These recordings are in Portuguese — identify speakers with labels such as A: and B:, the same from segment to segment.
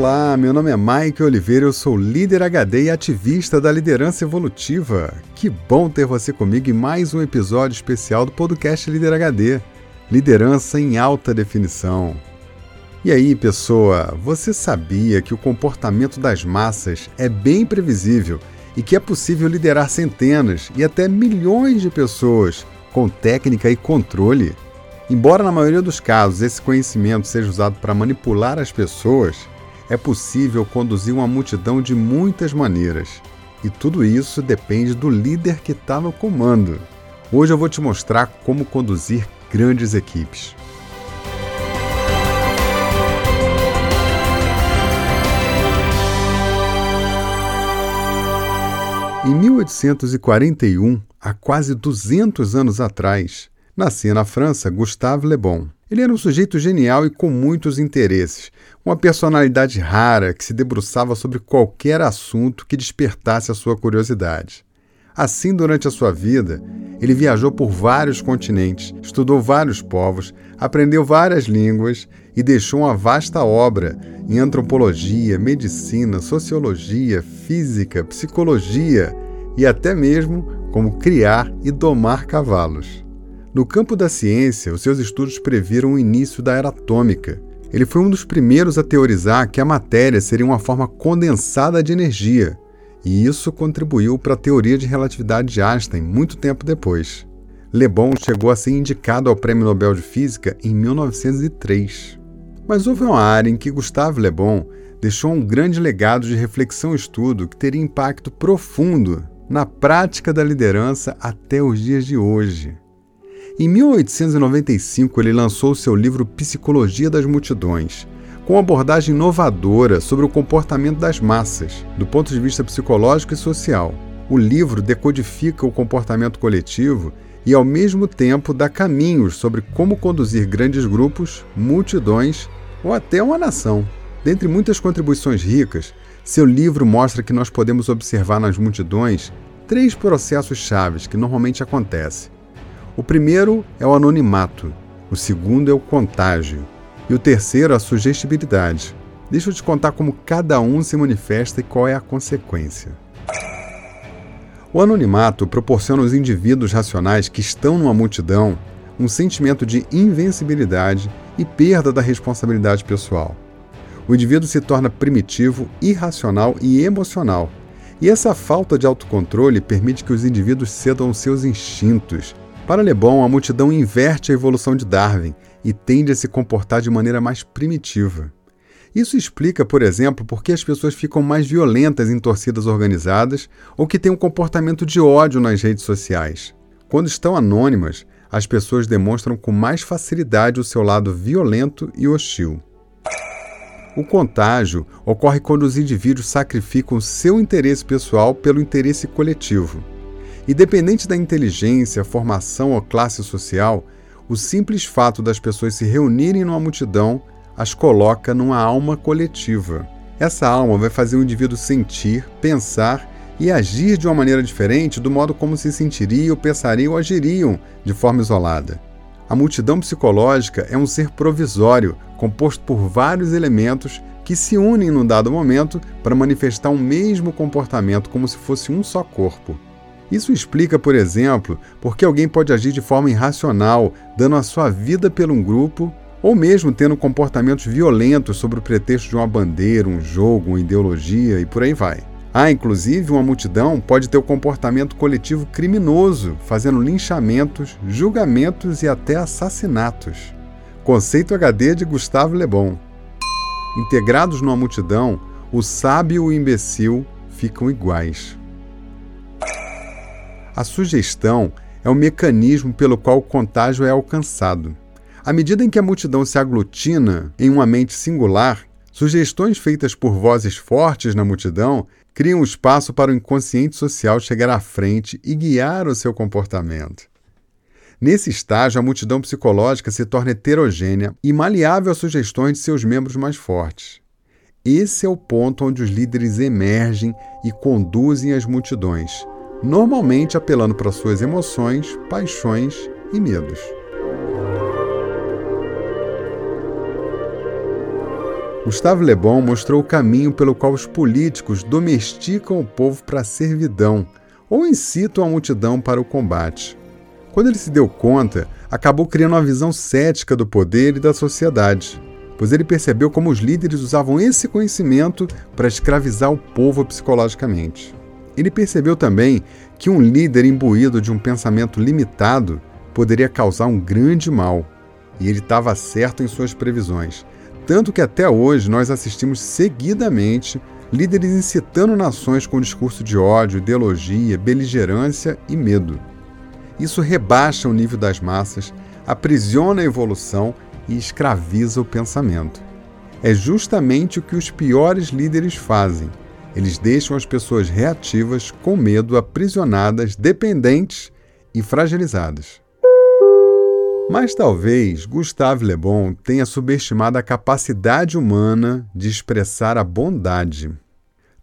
A: Olá, meu nome é Mike Oliveira, eu sou líder HD e ativista da liderança evolutiva. Que bom ter você comigo em mais um episódio especial do podcast Líder HD Liderança em Alta Definição. E aí, pessoa, você sabia que o comportamento das massas é bem previsível e que é possível liderar centenas e até milhões de pessoas com técnica e controle? Embora na maioria dos casos esse conhecimento seja usado para manipular as pessoas, é possível conduzir uma multidão de muitas maneiras. E tudo isso depende do líder que está no comando. Hoje eu vou te mostrar como conduzir grandes equipes. Em 1841, há quase 200 anos atrás, nascia na França Gustave Le Bon. Ele era um sujeito genial e com muitos interesses, uma personalidade rara que se debruçava sobre qualquer assunto que despertasse a sua curiosidade. Assim, durante a sua vida, ele viajou por vários continentes, estudou vários povos, aprendeu várias línguas e deixou uma vasta obra em antropologia, medicina, sociologia, física, psicologia e até mesmo como criar e domar cavalos. No campo da ciência, os seus estudos previram o início da era atômica. Ele foi um dos primeiros a teorizar que a matéria seria uma forma condensada de energia, e isso contribuiu para a teoria de relatividade de Einstein muito tempo depois. Le Bon chegou a ser indicado ao Prêmio Nobel de Física em 1903. Mas houve uma área em que Gustave Le Bon deixou um grande legado de reflexão e estudo que teria impacto profundo na prática da liderança até os dias de hoje. Em 1895, ele lançou seu livro Psicologia das Multidões, com abordagem inovadora sobre o comportamento das massas, do ponto de vista psicológico e social. O livro decodifica o comportamento coletivo e, ao mesmo tempo, dá caminhos sobre como conduzir grandes grupos, multidões ou até uma nação. Dentre muitas contribuições ricas, seu livro mostra que nós podemos observar nas multidões três processos chaves que normalmente acontecem o primeiro é o anonimato, o segundo é o contágio e o terceiro a sugestibilidade. Deixa eu te contar como cada um se manifesta e qual é a consequência. O anonimato proporciona aos indivíduos racionais que estão numa multidão um sentimento de invencibilidade e perda da responsabilidade pessoal. O indivíduo se torna primitivo, irracional e emocional. E essa falta de autocontrole permite que os indivíduos cedam aos seus instintos para Le Bon, a multidão inverte a evolução de Darwin e tende a se comportar de maneira mais primitiva. Isso explica, por exemplo, por que as pessoas ficam mais violentas em torcidas organizadas ou que têm um comportamento de ódio nas redes sociais. Quando estão anônimas, as pessoas demonstram com mais facilidade o seu lado violento e hostil. O contágio ocorre quando os indivíduos sacrificam seu interesse pessoal pelo interesse coletivo. Independente da inteligência, formação ou classe social, o simples fato das pessoas se reunirem numa multidão as coloca numa alma coletiva. Essa alma vai fazer o indivíduo sentir, pensar e agir de uma maneira diferente do modo como se sentiriam, pensariam ou agiriam de forma isolada. A multidão psicológica é um ser provisório, composto por vários elementos que se unem num dado momento para manifestar um mesmo comportamento como se fosse um só corpo. Isso explica, por exemplo, por que alguém pode agir de forma irracional, dando a sua vida por um grupo, ou mesmo tendo comportamentos violentos sob o pretexto de uma bandeira, um jogo, uma ideologia e por aí vai. Há, inclusive, uma multidão pode ter o um comportamento coletivo criminoso, fazendo linchamentos, julgamentos e até assassinatos. Conceito HD de Gustavo Le Bon. Integrados numa multidão, o sábio e o imbecil ficam iguais. A sugestão é o mecanismo pelo qual o contágio é alcançado. À medida em que a multidão se aglutina em uma mente singular, sugestões feitas por vozes fortes na multidão criam espaço para o inconsciente social chegar à frente e guiar o seu comportamento. Nesse estágio, a multidão psicológica se torna heterogênea e maleável às sugestões de seus membros mais fortes. Esse é o ponto onde os líderes emergem e conduzem as multidões, normalmente apelando para suas emoções, paixões e medos. Gustave Le Bon mostrou o caminho pelo qual os políticos domesticam o povo para a servidão ou incitam a multidão para o combate. Quando ele se deu conta, acabou criando uma visão cética do poder e da sociedade, pois ele percebeu como os líderes usavam esse conhecimento para escravizar o povo psicologicamente. Ele percebeu também que um líder imbuído de um pensamento limitado poderia causar um grande mal, e ele estava certo em suas previsões. Tanto que até hoje nós assistimos seguidamente líderes incitando nações com discurso de ódio, ideologia, beligerância e medo. Isso rebaixa o nível das massas, aprisiona a evolução e escraviza o pensamento. É justamente o que os piores líderes fazem. Eles deixam as pessoas reativas, com medo, aprisionadas, dependentes e fragilizadas. Mas talvez Gustave Le Bon tenha subestimado a capacidade humana de expressar a bondade.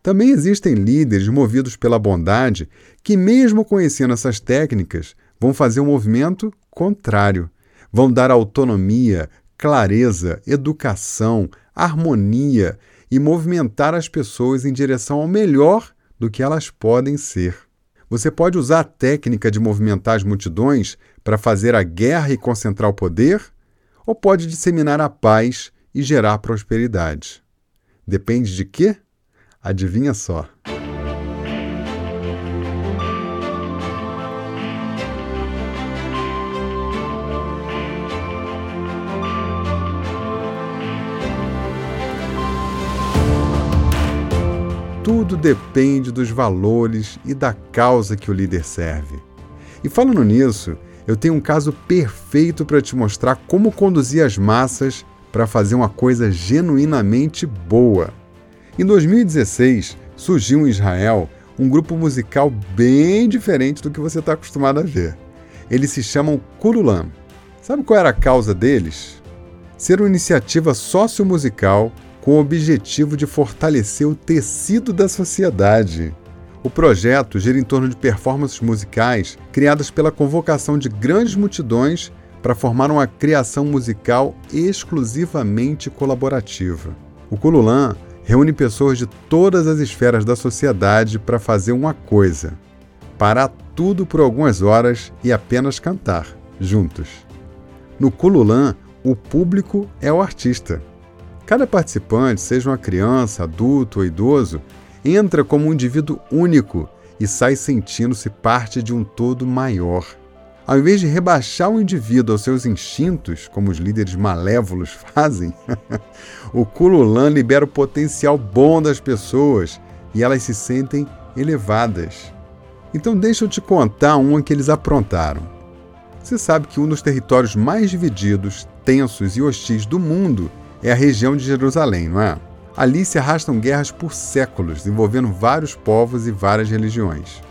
A: Também existem líderes movidos pela bondade que, mesmo conhecendo essas técnicas, vão fazer um movimento contrário. Vão dar autonomia, clareza, educação, harmonia e movimentar as pessoas em direção ao melhor do que elas podem ser. Você pode usar a técnica de movimentar as multidões para fazer a guerra e concentrar o poder, ou pode disseminar a paz e gerar prosperidade. Depende de quê? Adivinha só. Tudo depende dos valores e da causa que o líder serve. E falando nisso, eu tenho um caso perfeito para te mostrar como conduzir as massas para fazer uma coisa genuinamente boa. Em 2016, surgiu em Israel um grupo musical bem diferente do que você está acostumado a ver. Eles se chamam Kululam. Sabe qual era a causa deles? Ser uma iniciativa sociomusical com o objetivo de fortalecer o tecido da sociedade. O projeto gira em torno de performances musicais criadas pela convocação de grandes multidões para formar uma criação musical exclusivamente colaborativa. O Kululan reúne pessoas de todas as esferas da sociedade para fazer uma coisa: parar tudo por algumas horas e apenas cantar, juntos. No Kululan, o público é o artista. Cada participante, seja uma criança, adulto ou idoso, entra como um indivíduo único e sai sentindo-se parte de um todo maior. Ao invés de rebaixar o indivíduo aos seus instintos, como os líderes malévolos fazem, o Kululan libera o potencial bom das pessoas e elas se sentem elevadas. Então deixa eu te contar uma que eles aprontaram. Você sabe que um dos territórios mais divididos, tensos e hostis do mundo é a região de Jerusalém, não é? Ali se arrastam guerras por séculos, envolvendo vários povos e várias religiões.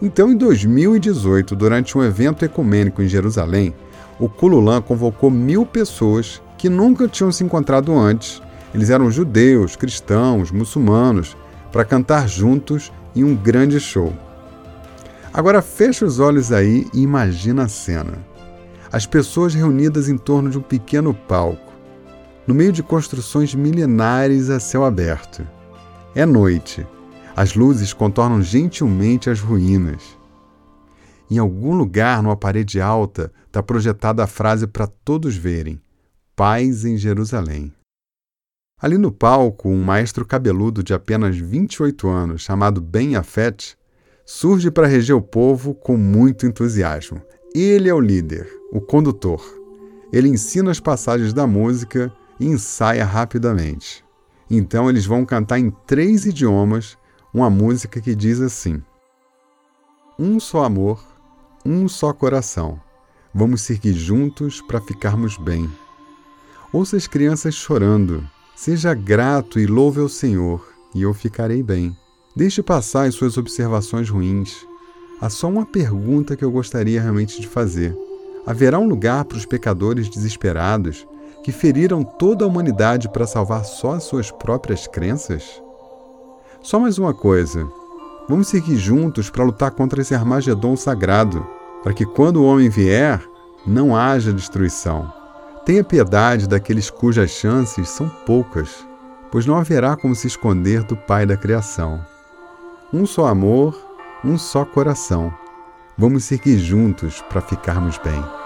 A: Então, em 2018, durante um evento ecumênico em Jerusalém, o Kululan convocou mil pessoas que nunca tinham se encontrado antes. Eles eram judeus, cristãos, muçulmanos, para cantar juntos em um grande show. Agora fecha os olhos aí e imagina a cena. As pessoas reunidas em torno de um pequeno palco no meio de construções milenares a céu aberto. É noite. As luzes contornam gentilmente as ruínas. Em algum lugar, numa parede alta, está projetada a frase para todos verem: Paz em Jerusalém. Ali no palco, um maestro cabeludo de apenas 28 anos, chamado Ben Afet, surge para reger o povo com muito entusiasmo. Ele é o líder, o condutor. Ele ensina as passagens da música e ensaia rapidamente. Então eles vão cantar em três idiomas uma música que diz assim: Um só amor, um só coração. Vamos seguir juntos para ficarmos bem. Ouça as crianças chorando. Seja grato e louve ao Senhor, e eu ficarei bem. Deixe passar as suas observações ruins. Há só uma pergunta que eu gostaria realmente de fazer. Haverá um lugar para os pecadores desesperados que feriram toda a humanidade para salvar só as suas próprias crenças? Só mais uma coisa. Vamos seguir juntos para lutar contra esse Armagedon sagrado, para que quando o homem vier, não haja destruição. Tenha piedade daqueles cujas chances são poucas. pois não haverá como se esconder do Pai da criação. Um só amor, um só coração. Vamos seguir juntos para ficarmos bem.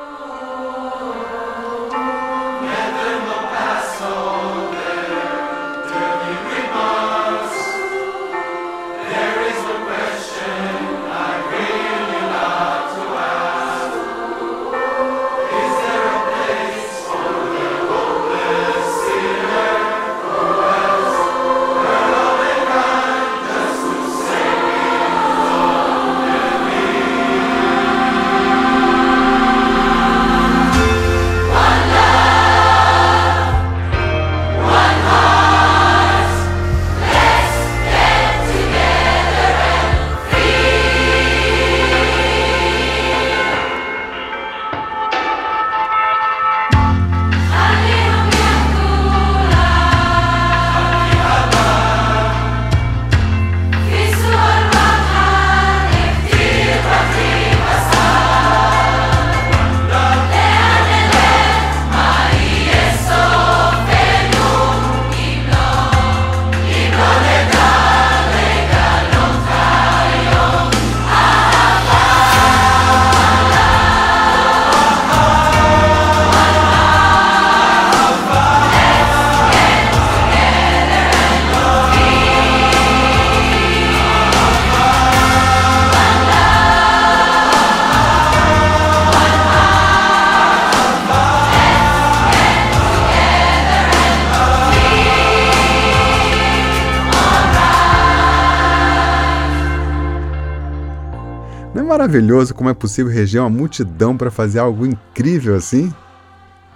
A: Maravilhoso como é possível reger uma multidão para fazer algo incrível assim?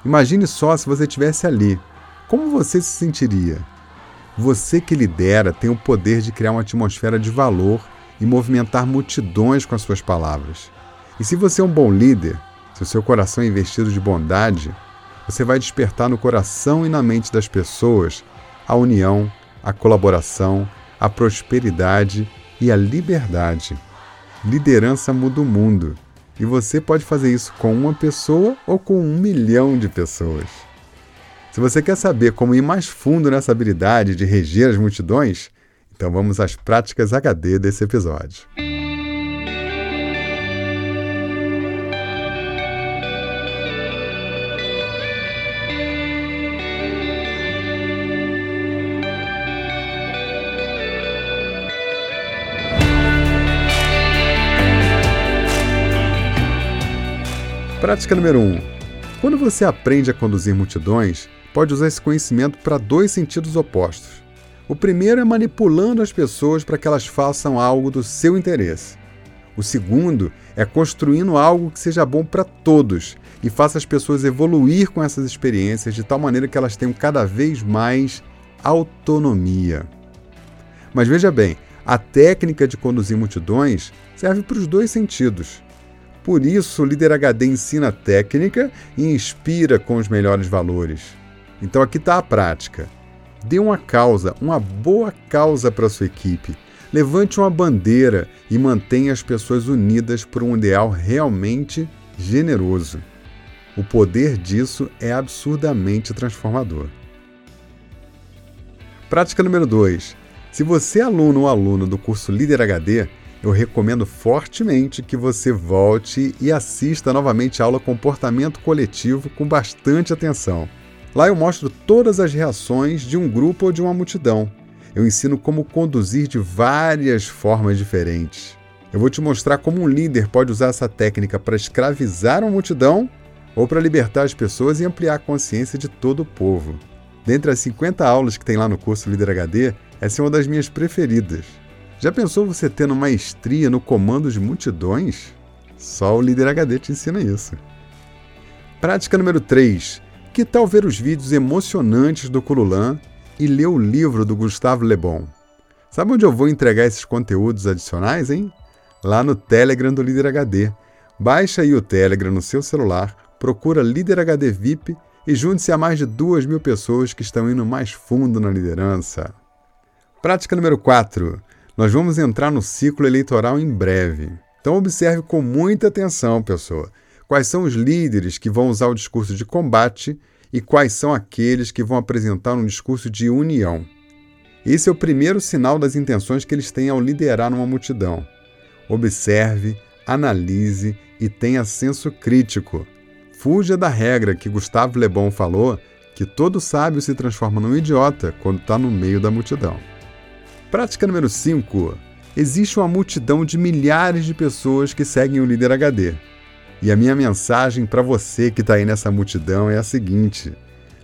A: Imagine só se você estivesse ali. Como você se sentiria? Você que lidera tem o poder de criar uma atmosfera de valor e movimentar multidões com as suas palavras. E se você é um bom líder, se o seu coração é investido de bondade, você vai despertar no coração e na mente das pessoas a união, a colaboração, a prosperidade e a liberdade. Liderança muda o mundo. E você pode fazer isso com uma pessoa ou com um milhão de pessoas. Se você quer saber como ir mais fundo nessa habilidade de reger as multidões, então vamos às práticas HD desse episódio. Prática número 1. Um. Quando você aprende a conduzir multidões, pode usar esse conhecimento para dois sentidos opostos. O primeiro é manipulando as pessoas para que elas façam algo do seu interesse. O segundo é construindo algo que seja bom para todos e faça as pessoas evoluir com essas experiências de tal maneira que elas tenham cada vez mais autonomia. Mas veja bem, a técnica de conduzir multidões serve para os dois sentidos. Por isso, o líder HD ensina técnica e inspira com os melhores valores. Então aqui está a prática. Dê uma causa, uma boa causa para sua equipe. Levante uma bandeira e mantenha as pessoas unidas por um ideal realmente generoso. O poder disso é absurdamente transformador. Prática número 2. Se você é aluno ou aluno do curso Líder HD, eu recomendo fortemente que você volte e assista novamente a aula Comportamento Coletivo com bastante atenção. Lá eu mostro todas as reações de um grupo ou de uma multidão. Eu ensino como conduzir de várias formas diferentes. Eu vou te mostrar como um líder pode usar essa técnica para escravizar uma multidão ou para libertar as pessoas e ampliar a consciência de todo o povo. Dentre as 50 aulas que tem lá no curso Líder HD, essa é uma das minhas preferidas. Já pensou você tendo maestria no comando de multidões? Só o líder HD te ensina isso. Prática número 3. Que tal ver os vídeos emocionantes do Cululan e ler o livro do Gustavo Le Bon? Sabe onde eu vou entregar esses conteúdos adicionais, hein? Lá no Telegram do Líder HD. Baixa aí o Telegram no seu celular, procura Líder HD VIP e junte-se a mais de duas mil pessoas que estão indo mais fundo na liderança. Prática número 4. Nós vamos entrar no ciclo eleitoral em breve. Então observe com muita atenção, pessoa, quais são os líderes que vão usar o discurso de combate e quais são aqueles que vão apresentar um discurso de união. Esse é o primeiro sinal das intenções que eles têm ao liderar uma multidão. Observe, analise e tenha senso crítico. Fuja da regra que Gustavo Le Bon falou que todo sábio se transforma num idiota quando está no meio da multidão. Prática número 5. Existe uma multidão de milhares de pessoas que seguem o líder HD. E a minha mensagem para você que está aí nessa multidão é a seguinte: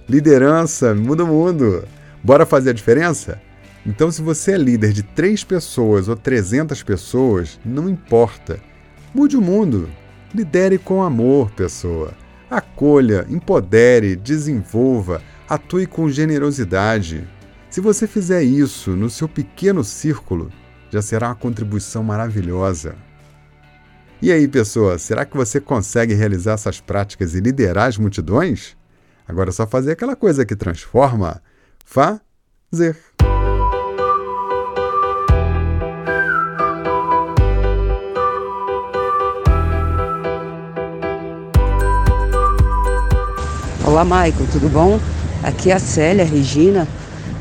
A: liderança muda o mundo. Bora fazer a diferença? Então, se você é líder de três pessoas ou 300 pessoas, não importa. Mude o mundo. Lidere com amor, pessoa. Acolha, empodere, desenvolva, atue com generosidade. Se você fizer isso no seu pequeno círculo, já será uma contribuição maravilhosa. E aí, pessoa, será que você consegue realizar essas práticas e liderar as multidões? Agora é só fazer aquela coisa que transforma. Fazer.
B: Olá, Maicon, tudo bom? Aqui é a Célia Regina,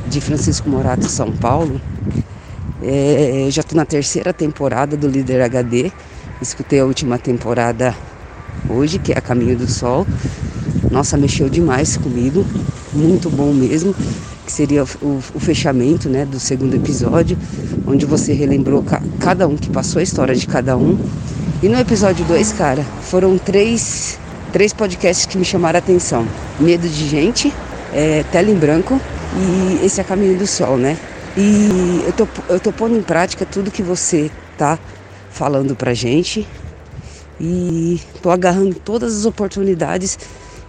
B: de Francisco Morato, São Paulo. É, já estou na terceira temporada do Líder HD. Escutei a última temporada hoje, que é a Caminho do Sol. Nossa, mexeu demais comigo, muito bom mesmo. Que seria o, o fechamento né, do segundo episódio, onde você relembrou ca cada um que passou a história de cada um. E no episódio 2, cara, foram três três podcasts que me chamaram a atenção: Medo de Gente, é, Tela em Branco e esse é Caminho do Sol, né? E eu tô, eu tô pondo em prática tudo que você tá falando pra gente e tô agarrando todas as oportunidades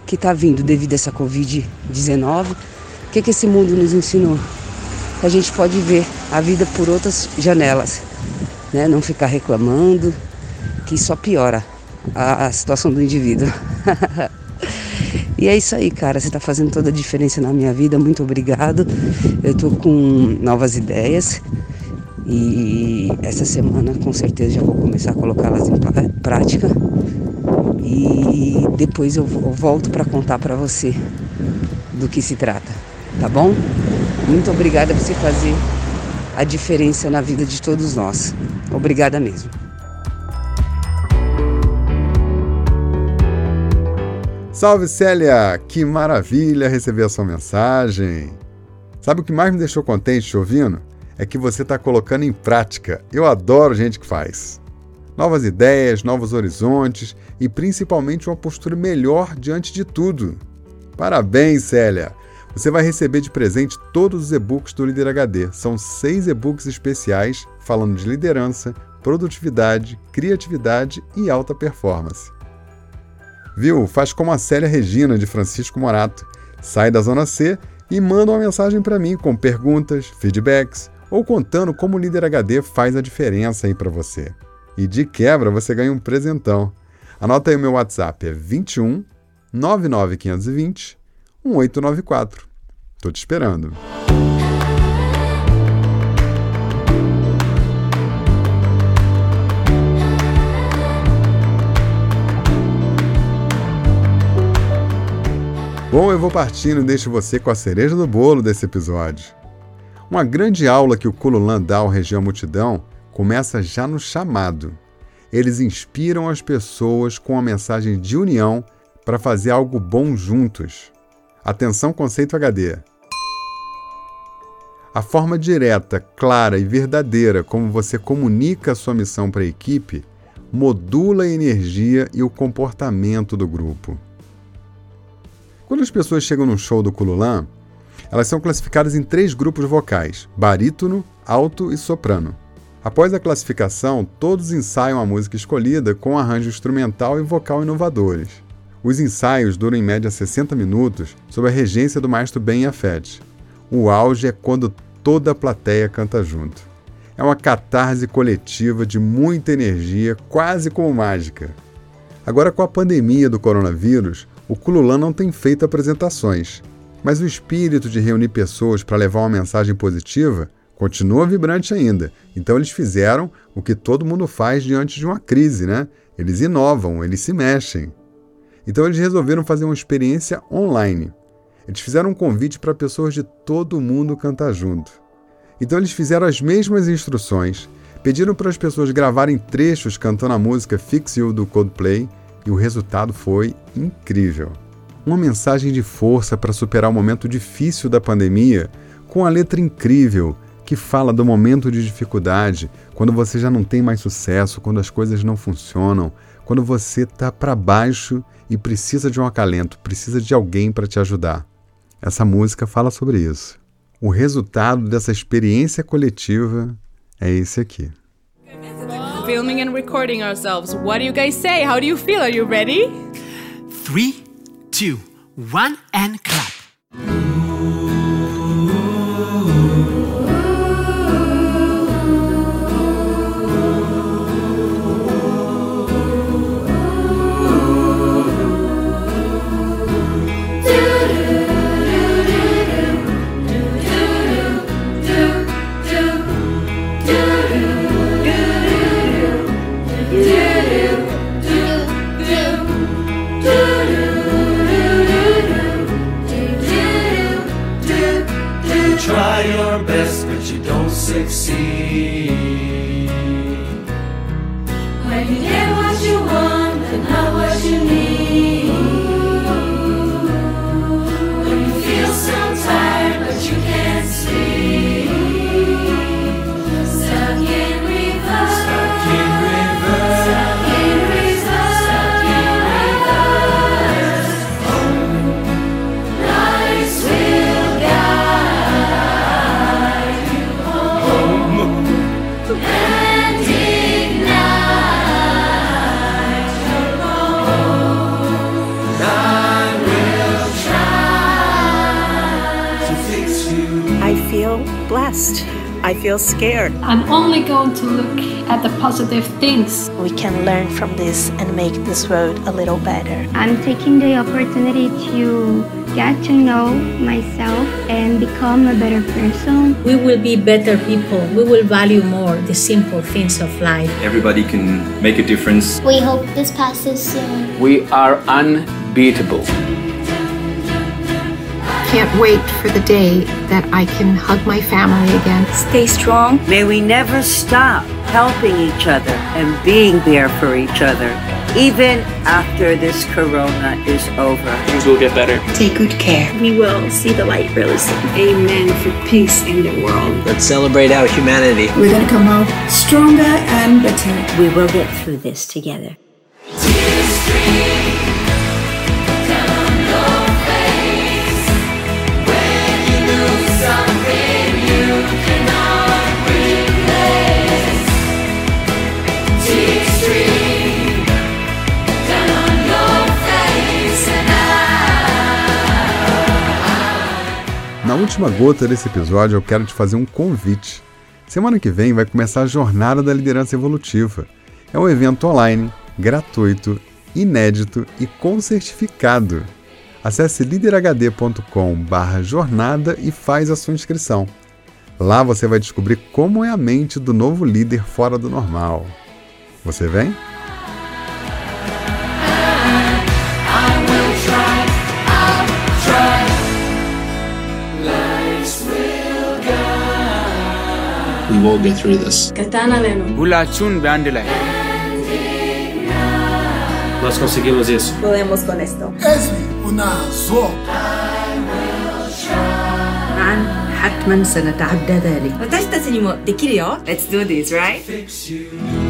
B: que tá vindo devido a essa Covid-19. O que, que esse mundo nos ensinou? Que a gente pode ver a vida por outras janelas, né? Não ficar reclamando, que só piora a, a situação do indivíduo. e é isso aí, cara. Você está fazendo toda a diferença na minha vida. Muito obrigado. Eu estou com novas ideias e essa semana com certeza já vou começar a colocá-las em prática. E depois eu volto para contar para você do que se trata, tá bom? Muito obrigada por você fazer a diferença na vida de todos nós. Obrigada mesmo.
A: Salve Célia! Que maravilha receber a sua mensagem! Sabe o que mais me deixou contente te ouvindo? É que você está colocando em prática. Eu adoro gente que faz. Novas ideias, novos horizontes e principalmente uma postura melhor diante de tudo. Parabéns, Célia! Você vai receber de presente todos os e-books do Líder HD. São seis e-books especiais falando de liderança, produtividade, criatividade e alta performance. Viu? Faz como a Célia Regina, de Francisco Morato. Sai da Zona C e manda uma mensagem para mim com perguntas, feedbacks ou contando como o Líder HD faz a diferença aí para você. E de quebra você ganha um presentão. Anota aí o meu WhatsApp, é 21 99520 1894. Tô te esperando. Bom, eu vou partindo e deixo você com a cereja do bolo desse episódio. Uma grande aula que o Kululan dá ao Região Multidão começa já no chamado. Eles inspiram as pessoas com a mensagem de união para fazer algo bom juntos. Atenção, conceito HD. A forma direta, clara e verdadeira como você comunica a sua missão para a equipe modula a energia e o comportamento do grupo. Quando as pessoas chegam no show do Kululan, elas são classificadas em três grupos vocais: barítono, alto e soprano. Após a classificação, todos ensaiam a música escolhida com arranjo instrumental e vocal inovadores. Os ensaios duram em média 60 minutos, sob a regência do maestro Ben Yafet. O auge é quando toda a plateia canta junto. É uma catarse coletiva de muita energia, quase como mágica. Agora, com a pandemia do coronavírus, o Kululan não tem feito apresentações, mas o espírito de reunir pessoas para levar uma mensagem positiva continua vibrante ainda. Então eles fizeram o que todo mundo faz diante de uma crise, né? Eles inovam, eles se mexem. Então eles resolveram fazer uma experiência online. Eles fizeram um convite para pessoas de todo mundo cantar junto. Então eles fizeram as mesmas instruções, pediram para as pessoas gravarem trechos cantando a música Fix You do Coldplay e o resultado foi incrível. Uma mensagem de força para superar o momento difícil da pandemia, com a letra incrível que fala do momento de dificuldade, quando você já não tem mais sucesso, quando as coisas não funcionam, quando você está para baixo e precisa de um acalento, precisa de alguém para te ajudar. Essa música fala sobre isso. O resultado dessa experiência coletiva é esse aqui.
C: Filming and recording ourselves. What do you guys say? How do you feel? Are you ready?
D: Three, two, one, and clap. don't succeed.
E: When you get what you I feel scared.
F: I'm only going to look at the positive things.
E: We can learn from this and make this world a little better.
G: I'm taking the opportunity to get to know myself and become a better person.
H: We will be better people. We will value more the simple things of life.
I: Everybody can make a difference.
J: We hope this passes soon.
K: We are unbeatable
L: can't wait for the day that I can hug my family again.
M: Stay strong. May we never stop helping each other and being there for each other, even after this corona is over.
K: Things will get better.
N: Take good care.
O: We will see the light really soon.
P: Amen for peace in the world.
Q: Let's celebrate our humanity.
R: We're going to come out stronger and better.
S: We will get through this together.
A: Última gota desse episódio, eu quero te fazer um convite. Semana que vem vai começar a Jornada da Liderança Evolutiva. É um evento online, gratuito, inédito e com certificado. Acesse liderhd.com/jornada e faz a sua inscrição. Lá você vai descobrir como é a mente do novo líder fora do normal. Você vem?
K: We will get through this. Nós conseguimos isso.
O: Podemos con esto.
S: حتما سنتعدى ذلك.
O: Let's do this, right?